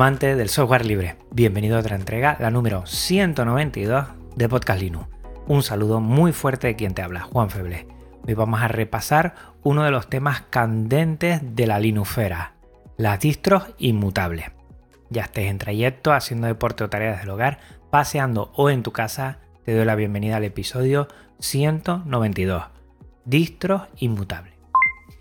Amantes del software libre. Bienvenido a otra entrega, la número 192 de Podcast Linux. Un saludo muy fuerte de quien te habla, Juan Feble. Hoy vamos a repasar uno de los temas candentes de la Linufera, las distros inmutables. Ya estés en trayecto, haciendo deporte o tareas del hogar, paseando o en tu casa, te doy la bienvenida al episodio 192, distros inmutables.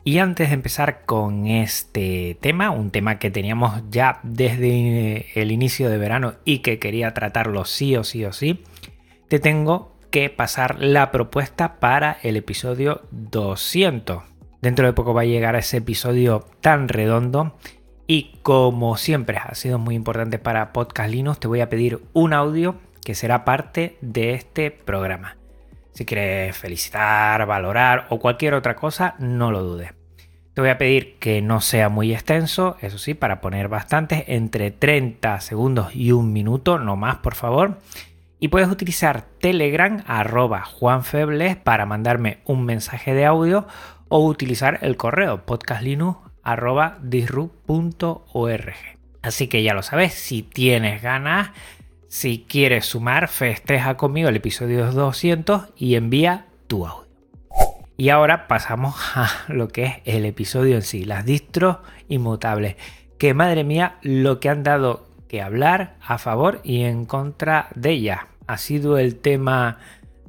Y antes de empezar con este tema, un tema que teníamos ya desde el inicio de verano y que quería tratarlo sí o sí o sí, te tengo que pasar la propuesta para el episodio 200. Dentro de poco va a llegar ese episodio tan redondo y como siempre ha sido muy importante para Podcast Linux, te voy a pedir un audio que será parte de este programa. Si quieres felicitar, valorar o cualquier otra cosa, no lo dudes. Te voy a pedir que no sea muy extenso, eso sí, para poner bastantes, entre 30 segundos y un minuto, no más, por favor. Y puedes utilizar Telegram arroba juanfebles para mandarme un mensaje de audio o utilizar el correo podcastlinux. Así que ya lo sabes, si tienes ganas, si quieres sumar, festeja conmigo el episodio 200 y envía tu audio. Y ahora pasamos a lo que es el episodio en sí, las distros inmutables. Que madre mía, lo que han dado que hablar a favor y en contra de ellas. Ha sido el tema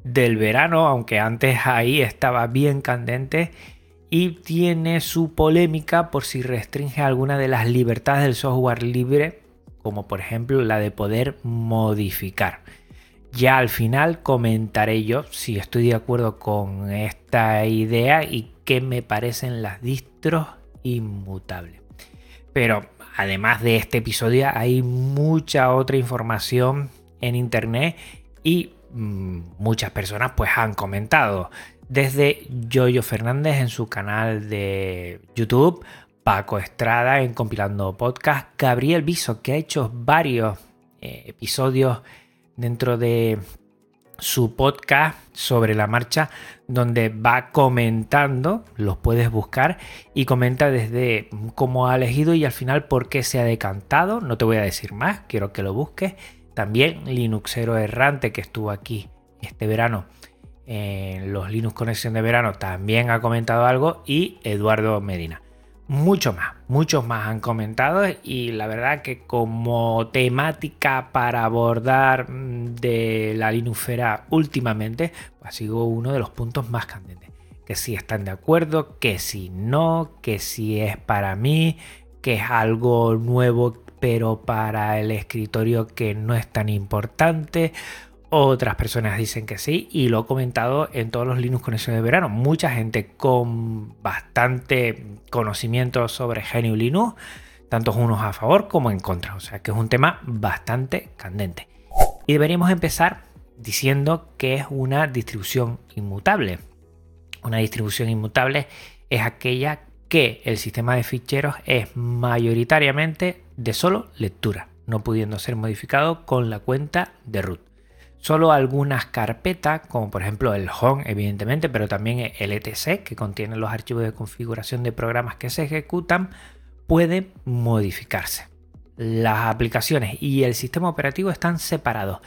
del verano, aunque antes ahí estaba bien candente y tiene su polémica por si restringe alguna de las libertades del software libre, como por ejemplo la de poder modificar. Ya al final comentaré yo si estoy de acuerdo con esta idea y qué me parecen las distros inmutables. Pero además de este episodio hay mucha otra información en internet y mm, muchas personas pues han comentado. Desde Yoyo Fernández en su canal de YouTube, Paco Estrada en Compilando Podcast, Gabriel Viso que ha hecho varios eh, episodios dentro de su podcast sobre la marcha donde va comentando, los puedes buscar y comenta desde cómo ha elegido y al final por qué se ha decantado, no te voy a decir más, quiero que lo busques. También Linuxero Errante que estuvo aquí este verano en los Linux Conexión de verano también ha comentado algo y Eduardo Medina mucho más, muchos más han comentado y la verdad que como temática para abordar mm, de la Linufera últimamente, pues ha sido uno de los puntos más candentes. Que si están de acuerdo, que si no, que si es para mí, que es algo nuevo pero para el escritorio que no es tan importante otras personas dicen que sí y lo he comentado en todos los Linux Conexión de verano. Mucha gente con bastante conocimiento sobre GNU Linux, tantos unos a favor como en contra. O sea que es un tema bastante candente. Y deberíamos empezar diciendo que es una distribución inmutable. Una distribución inmutable es aquella que el sistema de ficheros es mayoritariamente de solo lectura, no pudiendo ser modificado con la cuenta de root. Solo algunas carpetas, como por ejemplo el home, evidentemente, pero también el etc, que contiene los archivos de configuración de programas que se ejecutan, pueden modificarse. Las aplicaciones y el sistema operativo están separados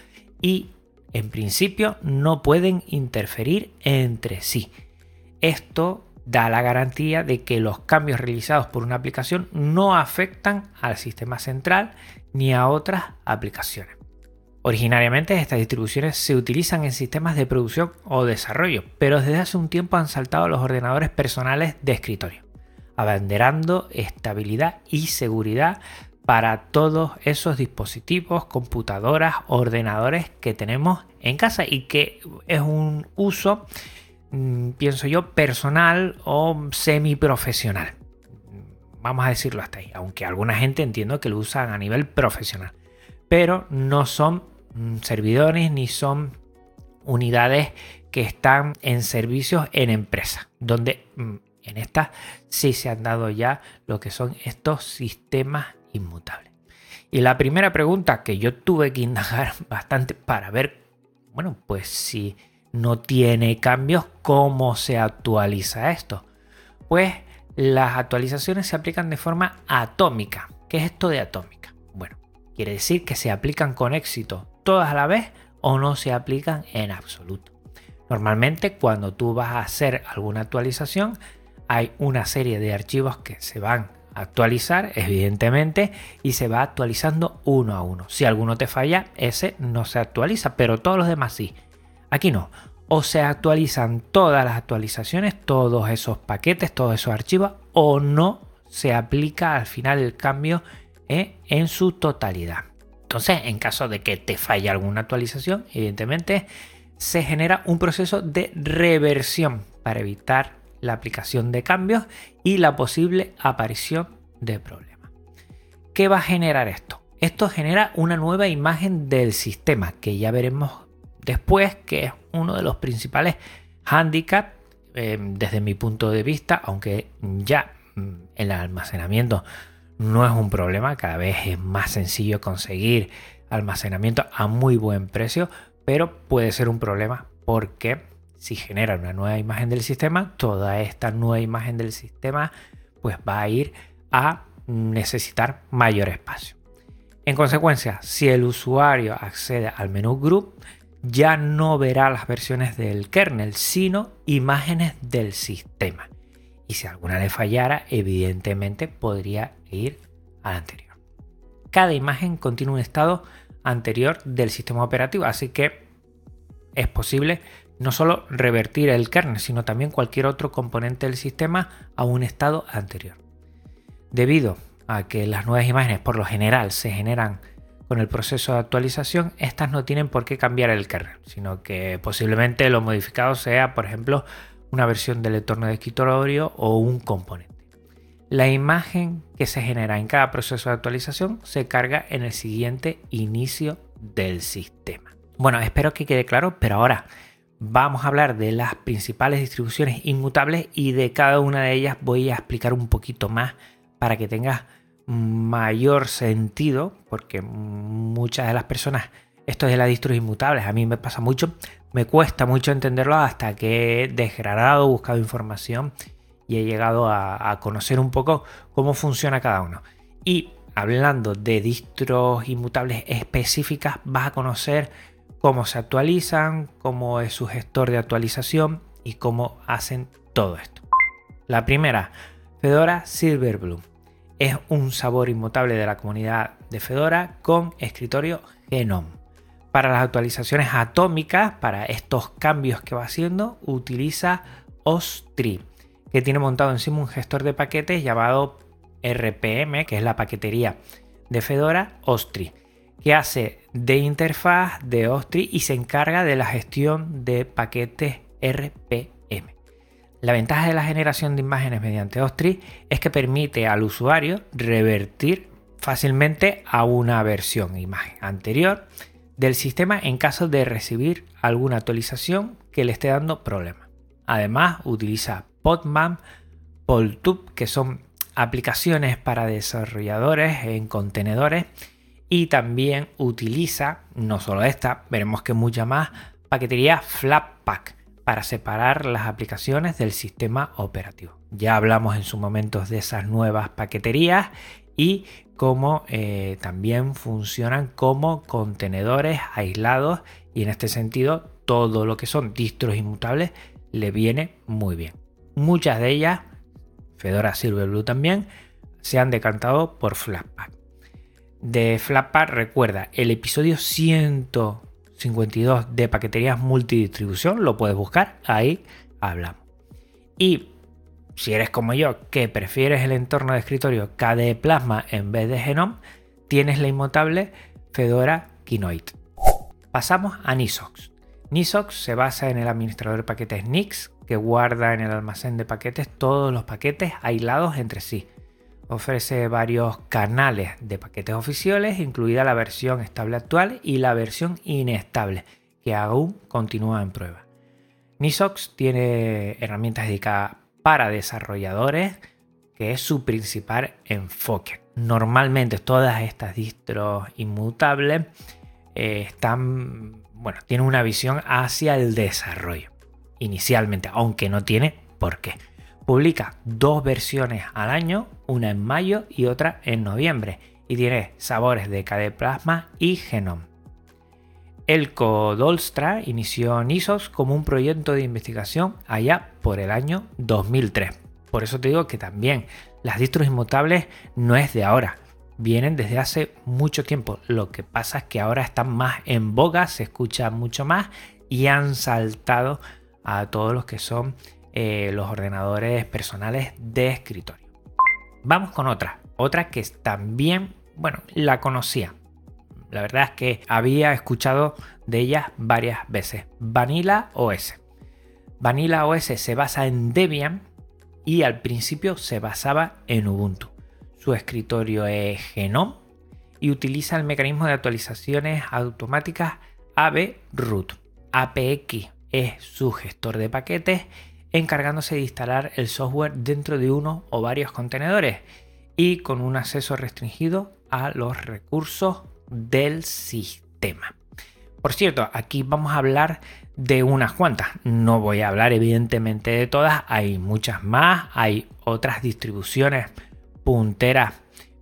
y en principio no pueden interferir entre sí. Esto da la garantía de que los cambios realizados por una aplicación no afectan al sistema central ni a otras aplicaciones. Originariamente estas distribuciones se utilizan en sistemas de producción o desarrollo, pero desde hace un tiempo han saltado los ordenadores personales de escritorio, abanderando estabilidad y seguridad para todos esos dispositivos, computadoras, ordenadores que tenemos en casa y que es un uso mm, pienso yo, personal o semiprofesional. Vamos a decirlo hasta ahí, aunque alguna gente entiendo que lo usan a nivel profesional. Pero no son servidores ni son unidades que están en servicios en empresas, donde mm, en estas sí se han dado ya lo que son estos sistemas inmutables. Y la primera pregunta que yo tuve que indagar bastante para ver, bueno, pues si no tiene cambios, ¿cómo se actualiza esto? Pues las actualizaciones se aplican de forma atómica. ¿Qué es esto de atómica? Bueno, quiere decir que se aplican con éxito todas a la vez o no se aplican en absoluto. Normalmente cuando tú vas a hacer alguna actualización hay una serie de archivos que se van a actualizar, evidentemente, y se va actualizando uno a uno. Si alguno te falla, ese no se actualiza, pero todos los demás sí. Aquí no. O se actualizan todas las actualizaciones, todos esos paquetes, todos esos archivos, o no se aplica al final el cambio eh, en su totalidad. Entonces, en caso de que te falle alguna actualización, evidentemente se genera un proceso de reversión para evitar la aplicación de cambios y la posible aparición de problemas. ¿Qué va a generar esto? Esto genera una nueva imagen del sistema que ya veremos después, que es uno de los principales handicaps eh, desde mi punto de vista, aunque ya mm, el almacenamiento no es un problema, cada vez es más sencillo conseguir almacenamiento a muy buen precio, pero puede ser un problema porque si genera una nueva imagen del sistema, toda esta nueva imagen del sistema pues va a ir a necesitar mayor espacio. En consecuencia, si el usuario accede al menú Group, ya no verá las versiones del kernel, sino imágenes del sistema. Y si alguna le fallara, evidentemente podría ir al anterior. Cada imagen contiene un estado anterior del sistema operativo, así que es posible no solo revertir el kernel, sino también cualquier otro componente del sistema a un estado anterior. Debido a que las nuevas imágenes por lo general se generan con el proceso de actualización, estas no tienen por qué cambiar el kernel, sino que posiblemente lo modificado sea, por ejemplo, una versión del entorno de escritorio o un componente. La imagen que se genera en cada proceso de actualización se carga en el siguiente inicio del sistema. Bueno, espero que quede claro, pero ahora vamos a hablar de las principales distribuciones inmutables y de cada una de ellas voy a explicar un poquito más para que tengas mayor sentido, porque muchas de las personas, esto de las distros inmutables, a mí me pasa mucho, me cuesta mucho entenderlo hasta que he desgranado, buscado información y he llegado a, conocer un poco cómo funciona cada uno. Y hablando de distros inmutables específicas, vas a conocer cómo se actualizan, cómo es su gestor de actualización y cómo hacen todo esto. La primera, Fedora Silverblue. Es un sabor inmutable de la comunidad de Fedora con escritorio Genome. Para las actualizaciones atómicas, para estos cambios que va haciendo, utiliza OS3 que tiene montado encima un gestor de paquetes llamado RPM, que es la paquetería de Fedora Ostri, que hace de interfaz de Ostri y se encarga de la gestión de paquetes RPM. La ventaja de la generación de imágenes mediante Ostri es que permite al usuario revertir fácilmente a una versión imagen anterior del sistema en caso de recibir alguna actualización que le esté dando problemas. Además, utiliza Podman, Poltube, que son aplicaciones para desarrolladores en contenedores y también utiliza, no solo esta, veremos que mucha más, paquetería Flatpak para separar las aplicaciones del sistema operativo. Ya hablamos en su momento de esas nuevas paqueterías y cómo eh, también funcionan como contenedores aislados y en este sentido todo lo que son distros inmutables le viene muy bien. Muchas de ellas, Fedora Silverblue también, se han decantado por Flatpak. De Flatpak recuerda el episodio 152 de paqueterías multidistribución, lo puedes buscar, ahí hablamos. Y si eres como yo, que prefieres el entorno de escritorio KDE Plasma en vez de Genome, tienes la inmutable Fedora Kinoite. Pasamos a Nisox. Nisox se basa en el administrador de paquetes Nix que guarda en el almacén de paquetes todos los paquetes aislados entre sí. Ofrece varios canales de paquetes oficiales, incluida la versión estable actual y la versión inestable, que aún continúa en prueba. Nisox tiene herramientas dedicadas para desarrolladores, que es su principal enfoque. Normalmente todas estas distros inmutables eh, están, bueno, tienen una visión hacia el desarrollo inicialmente, aunque no tiene por qué. Publica dos versiones al año, una en mayo y otra en noviembre, y tiene sabores de KD Plasma y Genome. Elko Dolstra inició NISOS como un proyecto de investigación allá por el año 2003. Por eso te digo que también las distros inmutables no es de ahora, vienen desde hace mucho tiempo. Lo que pasa es que ahora están más en boga, se escucha mucho más y han saltado a todos los que son eh, los ordenadores personales de escritorio. Vamos con otra, otra que también, bueno, la conocía. La verdad es que había escuchado de ella varias veces. Vanilla OS. Vanilla OS se basa en Debian y al principio se basaba en Ubuntu. Su escritorio es Genome y utiliza el mecanismo de actualizaciones automáticas AB Root. APX es su gestor de paquetes encargándose de instalar el software dentro de uno o varios contenedores y con un acceso restringido a los recursos del sistema. Por cierto, aquí vamos a hablar de unas cuantas. No voy a hablar evidentemente de todas, hay muchas más, hay otras distribuciones punteras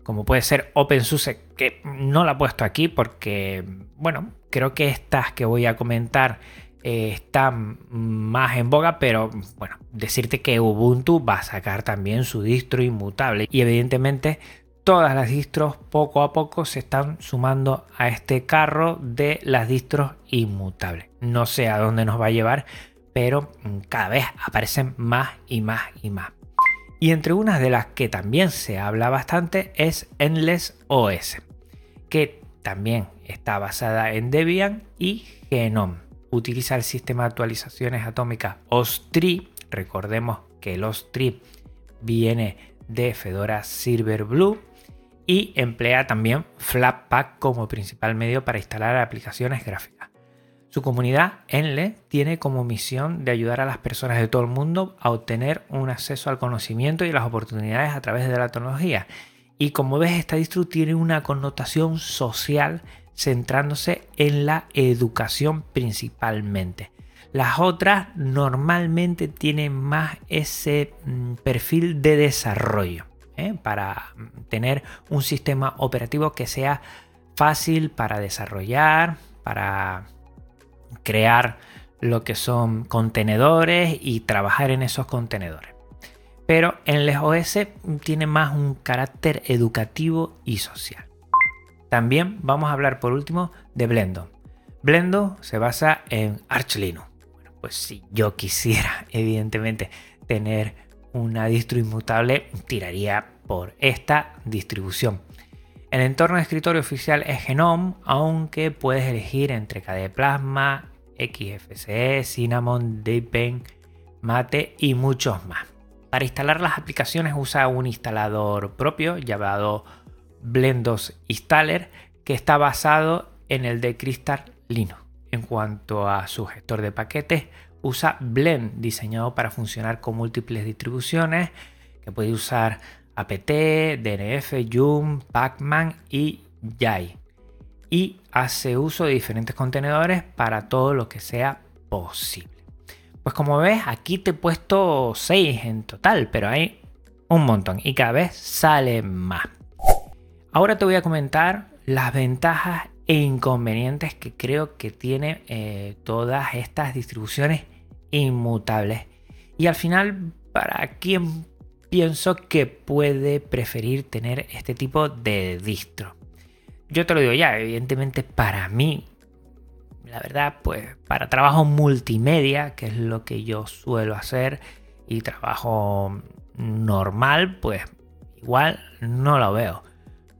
como puede ser OpenSUSE que no la he puesto aquí porque, bueno, creo que estas que voy a comentar eh, está más en boga, pero bueno, decirte que Ubuntu va a sacar también su distro inmutable y evidentemente todas las distros poco a poco se están sumando a este carro de las distros inmutables. No sé a dónde nos va a llevar, pero cada vez aparecen más y más y más. Y entre unas de las que también se habla bastante es Endless OS, que también está basada en Debian y Genome utiliza el sistema de actualizaciones atómicas OS3. Recordemos que el OS3 viene de Fedora Silverblue y emplea también Flatpak como principal medio para instalar aplicaciones gráficas. Su comunidad, Enle, tiene como misión de ayudar a las personas de todo el mundo a obtener un acceso al conocimiento y las oportunidades a través de la tecnología. Y como ves, esta distro tiene una connotación social centrándose en la educación principalmente. Las otras normalmente tienen más ese mm, perfil de desarrollo ¿eh? para tener un sistema operativo que sea fácil para desarrollar, para crear lo que son contenedores y trabajar en esos contenedores. Pero en el OS tiene más un carácter educativo y social. También vamos a hablar por último de Blendo. Blendo se basa en Arch Linux. Bueno, pues si yo quisiera, evidentemente, tener una distro inmutable, tiraría por esta distribución. El entorno de escritorio oficial es Genome, aunque puedes elegir entre KDE Plasma, XFCE, Cinnamon, Deepin, Mate y muchos más. Para instalar las aplicaciones usa un instalador propio llamado Blendos Installer que está basado en el de Crystal Linux. En cuanto a su gestor de paquetes, usa Blend diseñado para funcionar con múltiples distribuciones que puede usar apt, dnf, yum, pacman y yai. Y hace uso de diferentes contenedores para todo lo que sea posible. Pues como ves, aquí te he puesto 6 en total, pero hay un montón y cada vez sale más. Ahora te voy a comentar las ventajas e inconvenientes que creo que tiene eh, todas estas distribuciones inmutables. Y al final, ¿para quién pienso que puede preferir tener este tipo de distro? Yo te lo digo ya, evidentemente para mí, la verdad, pues para trabajo multimedia, que es lo que yo suelo hacer, y trabajo normal, pues igual no lo veo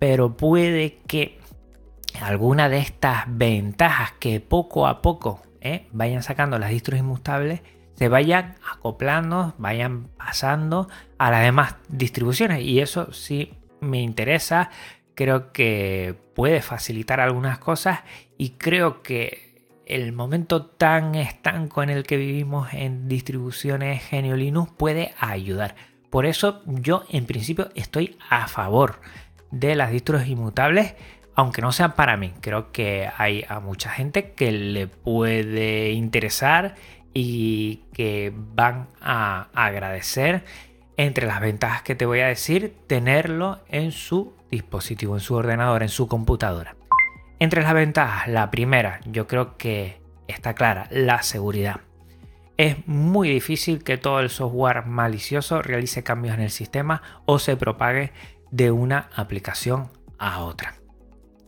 pero puede que alguna de estas ventajas que poco a poco eh, vayan sacando las distros inmutables se vayan acoplando, vayan pasando a las demás distribuciones. Y eso sí me interesa, creo que puede facilitar algunas cosas y creo que el momento tan estanco en el que vivimos en distribuciones Genio Linux puede ayudar. Por eso yo en principio estoy a favor de las distros inmutables, aunque no sean para mí. Creo que hay a mucha gente que le puede interesar y que van a agradecer entre las ventajas que te voy a decir, tenerlo en su dispositivo, en su ordenador, en su computadora. Entre las ventajas, la primera, yo creo que está clara, la seguridad. Es muy difícil que todo el software malicioso realice cambios en el sistema o se propague de una aplicación a otra.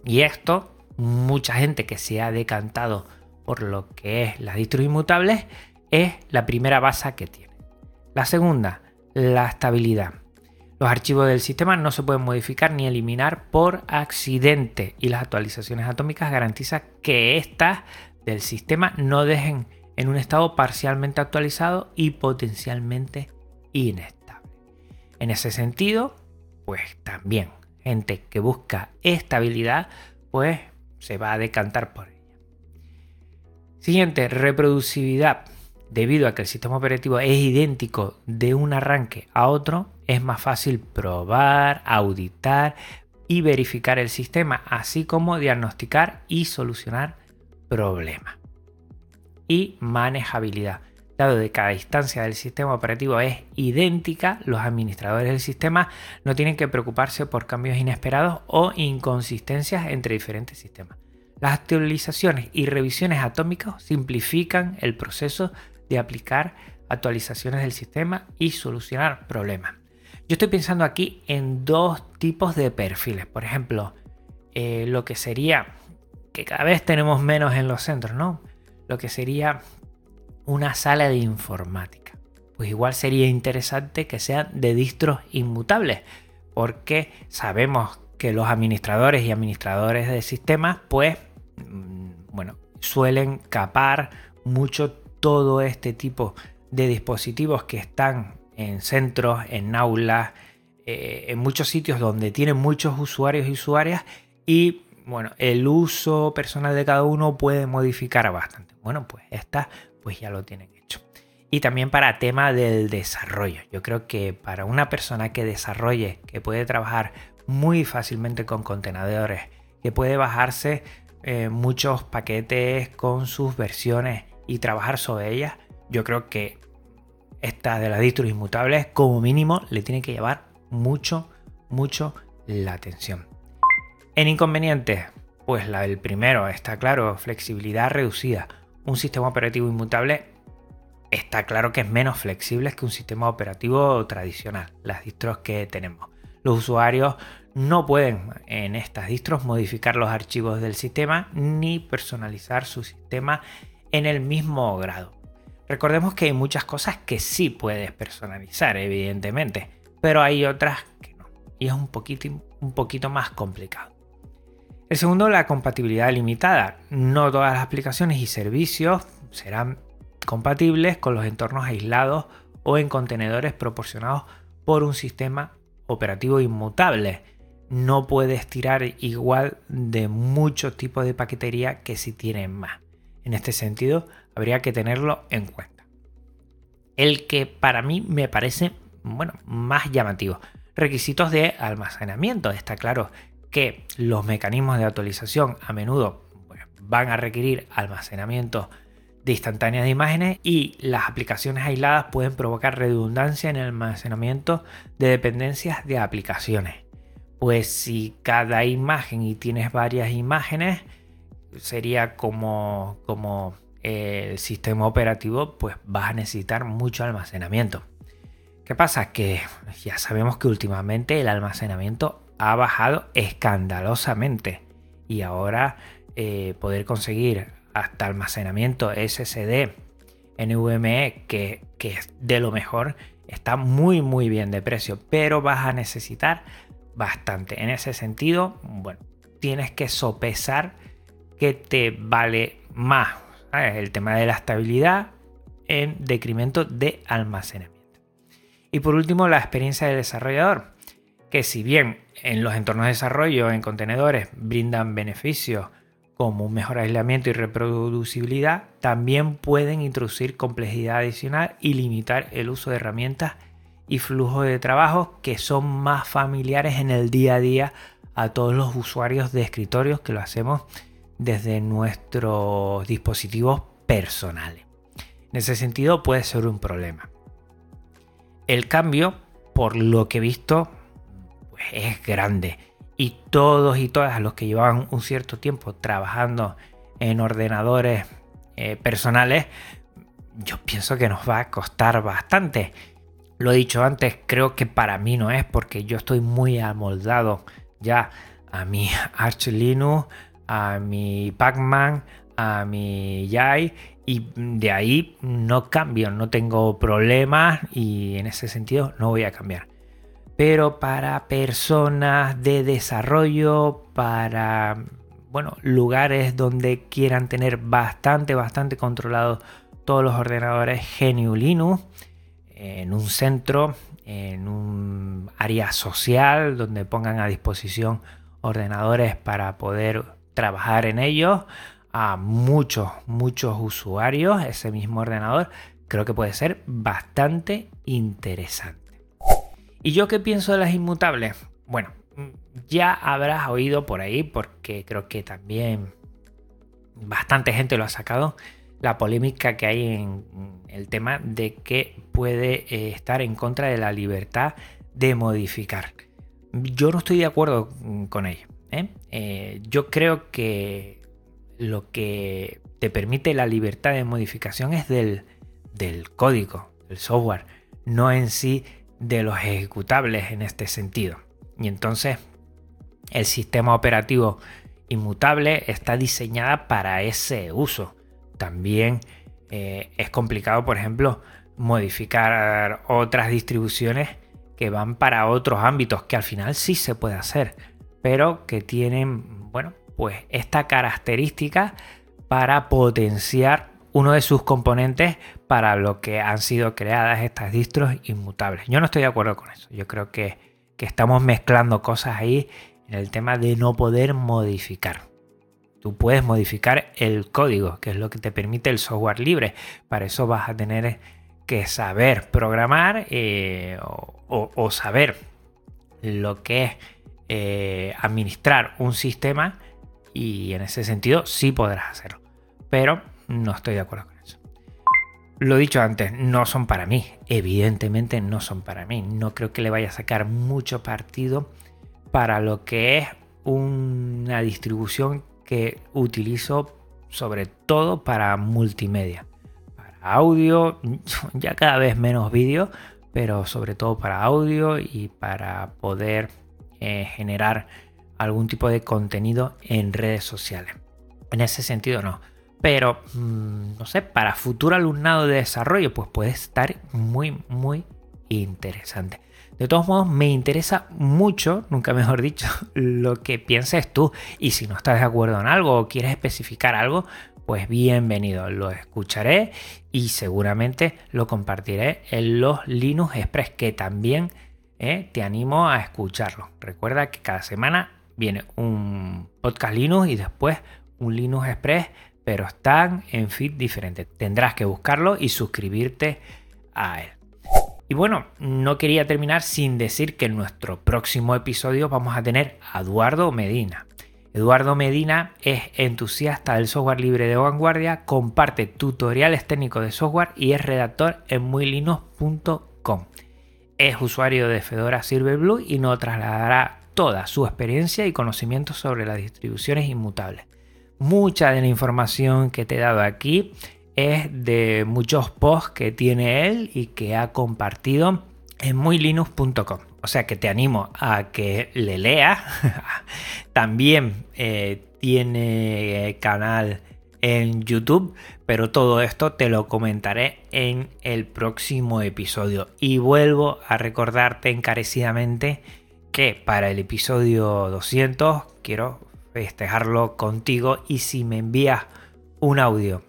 Y esto, mucha gente que se ha decantado por lo que es las distros inmutables, es la primera base que tiene. La segunda, la estabilidad. Los archivos del sistema no se pueden modificar ni eliminar por accidente y las actualizaciones atómicas garantizan que estas del sistema no dejen en un estado parcialmente actualizado y potencialmente inestable. En ese sentido, pues también gente que busca estabilidad, pues se va a decantar por ella. Siguiente, reproducibilidad. Debido a que el sistema operativo es idéntico de un arranque a otro, es más fácil probar, auditar y verificar el sistema, así como diagnosticar y solucionar problemas. Y manejabilidad. Dado que cada instancia del sistema operativo es idéntica, los administradores del sistema no tienen que preocuparse por cambios inesperados o inconsistencias entre diferentes sistemas. Las actualizaciones y revisiones atómicas simplifican el proceso de aplicar actualizaciones del sistema y solucionar problemas. Yo estoy pensando aquí en dos tipos de perfiles. Por ejemplo, eh, lo que sería, que cada vez tenemos menos en los centros, ¿no? Lo que sería una sala de informática. Pues igual sería interesante que sean de distros inmutables, porque sabemos que los administradores y administradores de sistemas, pues, mm, bueno, suelen capar mucho todo este tipo de dispositivos que están en centros, en aulas, eh, en muchos sitios donde tienen muchos usuarios y usuarias y bueno, el uso personal de cada uno puede modificar bastante. Bueno, pues esta pues ya lo tienen hecho. Y también para tema del desarrollo. Yo creo que para una persona que desarrolle, que puede trabajar muy fácilmente con contenedores, que puede bajarse eh, muchos paquetes con sus versiones y trabajar sobre ellas, yo creo que esta de las distros inmutables, como mínimo, le tiene que llevar mucho, mucho la atención. En inconvenientes, pues la, el primero está claro, flexibilidad reducida. Un sistema operativo inmutable está claro que es menos flexible que un sistema operativo tradicional, las distros que tenemos. Los usuarios no pueden en estas distros modificar los archivos del sistema ni personalizar su sistema en el mismo grado. Recordemos que hay muchas cosas que sí puedes personalizar, evidentemente, pero hay otras que no. Y es un poquito, un poquito más complicado. El segundo, la compatibilidad limitada. No todas las aplicaciones y servicios serán compatibles con los entornos aislados o en contenedores proporcionados por un sistema operativo inmutable. No puedes tirar igual de muchos tipos de paquetería que si tienen más. En este sentido, habría que tenerlo en cuenta. El que para mí me parece bueno, más llamativo. Requisitos de almacenamiento. Está claro que los mecanismos de actualización a menudo van a requerir almacenamiento de instantáneas de imágenes y las aplicaciones aisladas pueden provocar redundancia en el almacenamiento de dependencias de aplicaciones. Pues si cada imagen y tienes varias imágenes, sería como, como el sistema operativo, pues vas a necesitar mucho almacenamiento. ¿Qué pasa? Que ya sabemos que últimamente el almacenamiento ha bajado escandalosamente. Y ahora eh, poder conseguir hasta almacenamiento SSD NVMe que, que es de lo mejor está muy muy bien de precio pero vas a necesitar bastante. En ese sentido bueno tienes que sopesar que te vale más el tema de la estabilidad en decremento de almacenamiento. Y por último, la experiencia del desarrollador, que si bien en los entornos de desarrollo en contenedores brindan beneficios como un mejor aislamiento y reproducibilidad, también pueden introducir complejidad adicional y limitar el uso de herramientas y flujos de trabajo que son más familiares en el día a día a todos los usuarios de escritorios que lo hacemos desde nuestros dispositivos personales. En ese sentido puede ser un problema. El cambio, por lo que he visto, es grande y todos y todas los que llevaban un cierto tiempo trabajando en ordenadores eh, personales, yo pienso que nos va a costar bastante. Lo he dicho antes, creo que para mí no es porque yo estoy muy amoldado ya a mi Arch Linux, a mi Pacman, a mi Yai y de ahí no cambio, no tengo problemas y en ese sentido no voy a cambiar pero para personas de desarrollo, para bueno, lugares donde quieran tener bastante, bastante controlados todos los ordenadores GNU Linux, en un centro, en un área social donde pongan a disposición ordenadores para poder trabajar en ellos a muchos, muchos usuarios, ese mismo ordenador, creo que puede ser bastante interesante. ¿Y yo qué pienso de las inmutables? Bueno, ya habrás oído por ahí, porque creo que también bastante gente lo ha sacado, la polémica que hay en el tema de que puede eh, estar en contra de la libertad de modificar. Yo no estoy de acuerdo con ello. ¿eh? Eh, yo creo que lo que te permite la libertad de modificación es del, del código, del software, no en sí de los ejecutables en este sentido. Y entonces el sistema operativo inmutable está diseñada para ese uso. También eh, es complicado, por ejemplo, modificar otras distribuciones que van para otros ámbitos, que al final sí se puede hacer, pero que tienen, bueno, pues esta característica para potenciar uno de sus componentes para lo que han sido creadas estas distros inmutables. Yo no estoy de acuerdo con eso. Yo creo que, estamos mezclando cosas ahí en el tema de no poder modificar. Tú puedes modificar el código, que es lo que te permite el software libre. Para eso vas a tener que saber programar eh, o, saber lo que es eh, administrar un sistema y en ese sentido sí podrás hacerlo. Pero no estoy de acuerdo con eso. Lo dicho antes, no son para mí. Evidentemente no son para mí. No creo que le vaya a sacar mucho partido para lo que es una distribución que utilizo sobre todo para multimedia. Para audio, ya cada vez menos vídeo, pero sobre todo para audio y para poder eh, generar algún tipo de contenido en redes sociales. En ese sentido no pero, mm, no sé, para futuro alumnado de desarrollo, pues puede estar muy, muy interesante. De todos modos, me interesa mucho, nunca mejor dicho, lo que pienses tú. Y si no estás de acuerdo en algo o quieres especificar algo, pues bienvenido, lo escucharé y seguramente lo compartiré en los Linux Express, que también eh, te animo a escucharlo. Recuerda que cada semana viene un podcast Linux y después un Linux Express pero están en feed diferente. Tendrás que buscarlo y suscribirte a él. Y bueno, no quería terminar sin decir que en nuestro próximo episodio vamos a tener a Eduardo Medina. Eduardo Medina es entusiasta del software libre de vanguardia, comparte tutoriales técnicos de software y es redactor en muylinux.com. Es usuario de Fedora Silverblue y nos trasladará toda su experiencia y conocimiento sobre las distribuciones inmutables. Mucha de la información que te he dado aquí es de muchos posts que tiene él y que ha compartido en muylinux.com. O sea que te animo a que le leas. También eh, tiene canal en YouTube, pero todo esto te lo comentaré en el próximo episodio. Y vuelvo a recordarte encarecidamente que para el episodio 200 quiero festejarlo contigo y si me envías un audio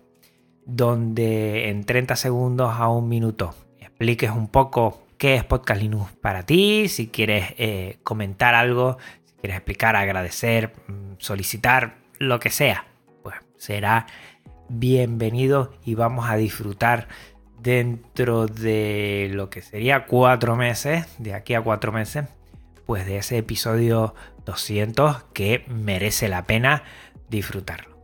donde en 30 segundos a un minuto expliques un poco qué es Podcast Linux para ti, si quieres eh, comentar algo, si quieres explicar, agradecer, mm, solicitar, lo que sea, pues será bienvenido y vamos a disfrutar dentro de lo que sería cuatro meses, de aquí a cuatro meses, pues de ese episodio 200 que merece la pena disfrutarlo.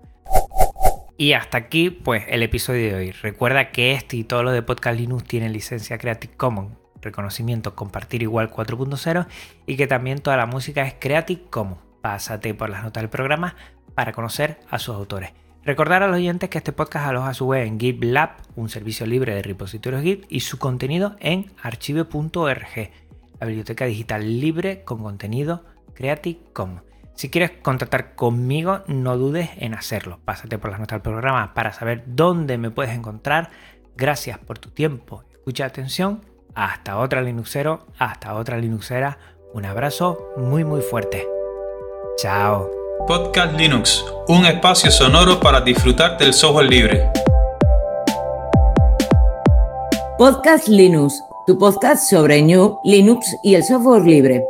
Y hasta aquí, pues el episodio de hoy. Recuerda que este y todo lo de Podcast Linux tienen licencia Creative Commons, reconocimiento compartir igual 4.0 y que también toda la música es Creative Commons. Pásate por las notas del programa para conocer a sus autores. Recordar a los oyentes que este podcast aloja su web en GitLab, un servicio libre de repositorios Git, y su contenido en archive.org, la biblioteca digital libre con contenido Creative Commons. Si quieres contactar conmigo, no dudes en hacerlo. Pásate por las notas del programa para saber dónde me puedes encontrar. Gracias por tu tiempo, escucha atención. Hasta otra Linuxero, hasta otra Linuxera. Un abrazo muy muy fuerte. Chao. Podcast Linux, un espacio sonoro para disfrutar del software libre. Podcast Linux, tu podcast sobre New, Linux y el software libre.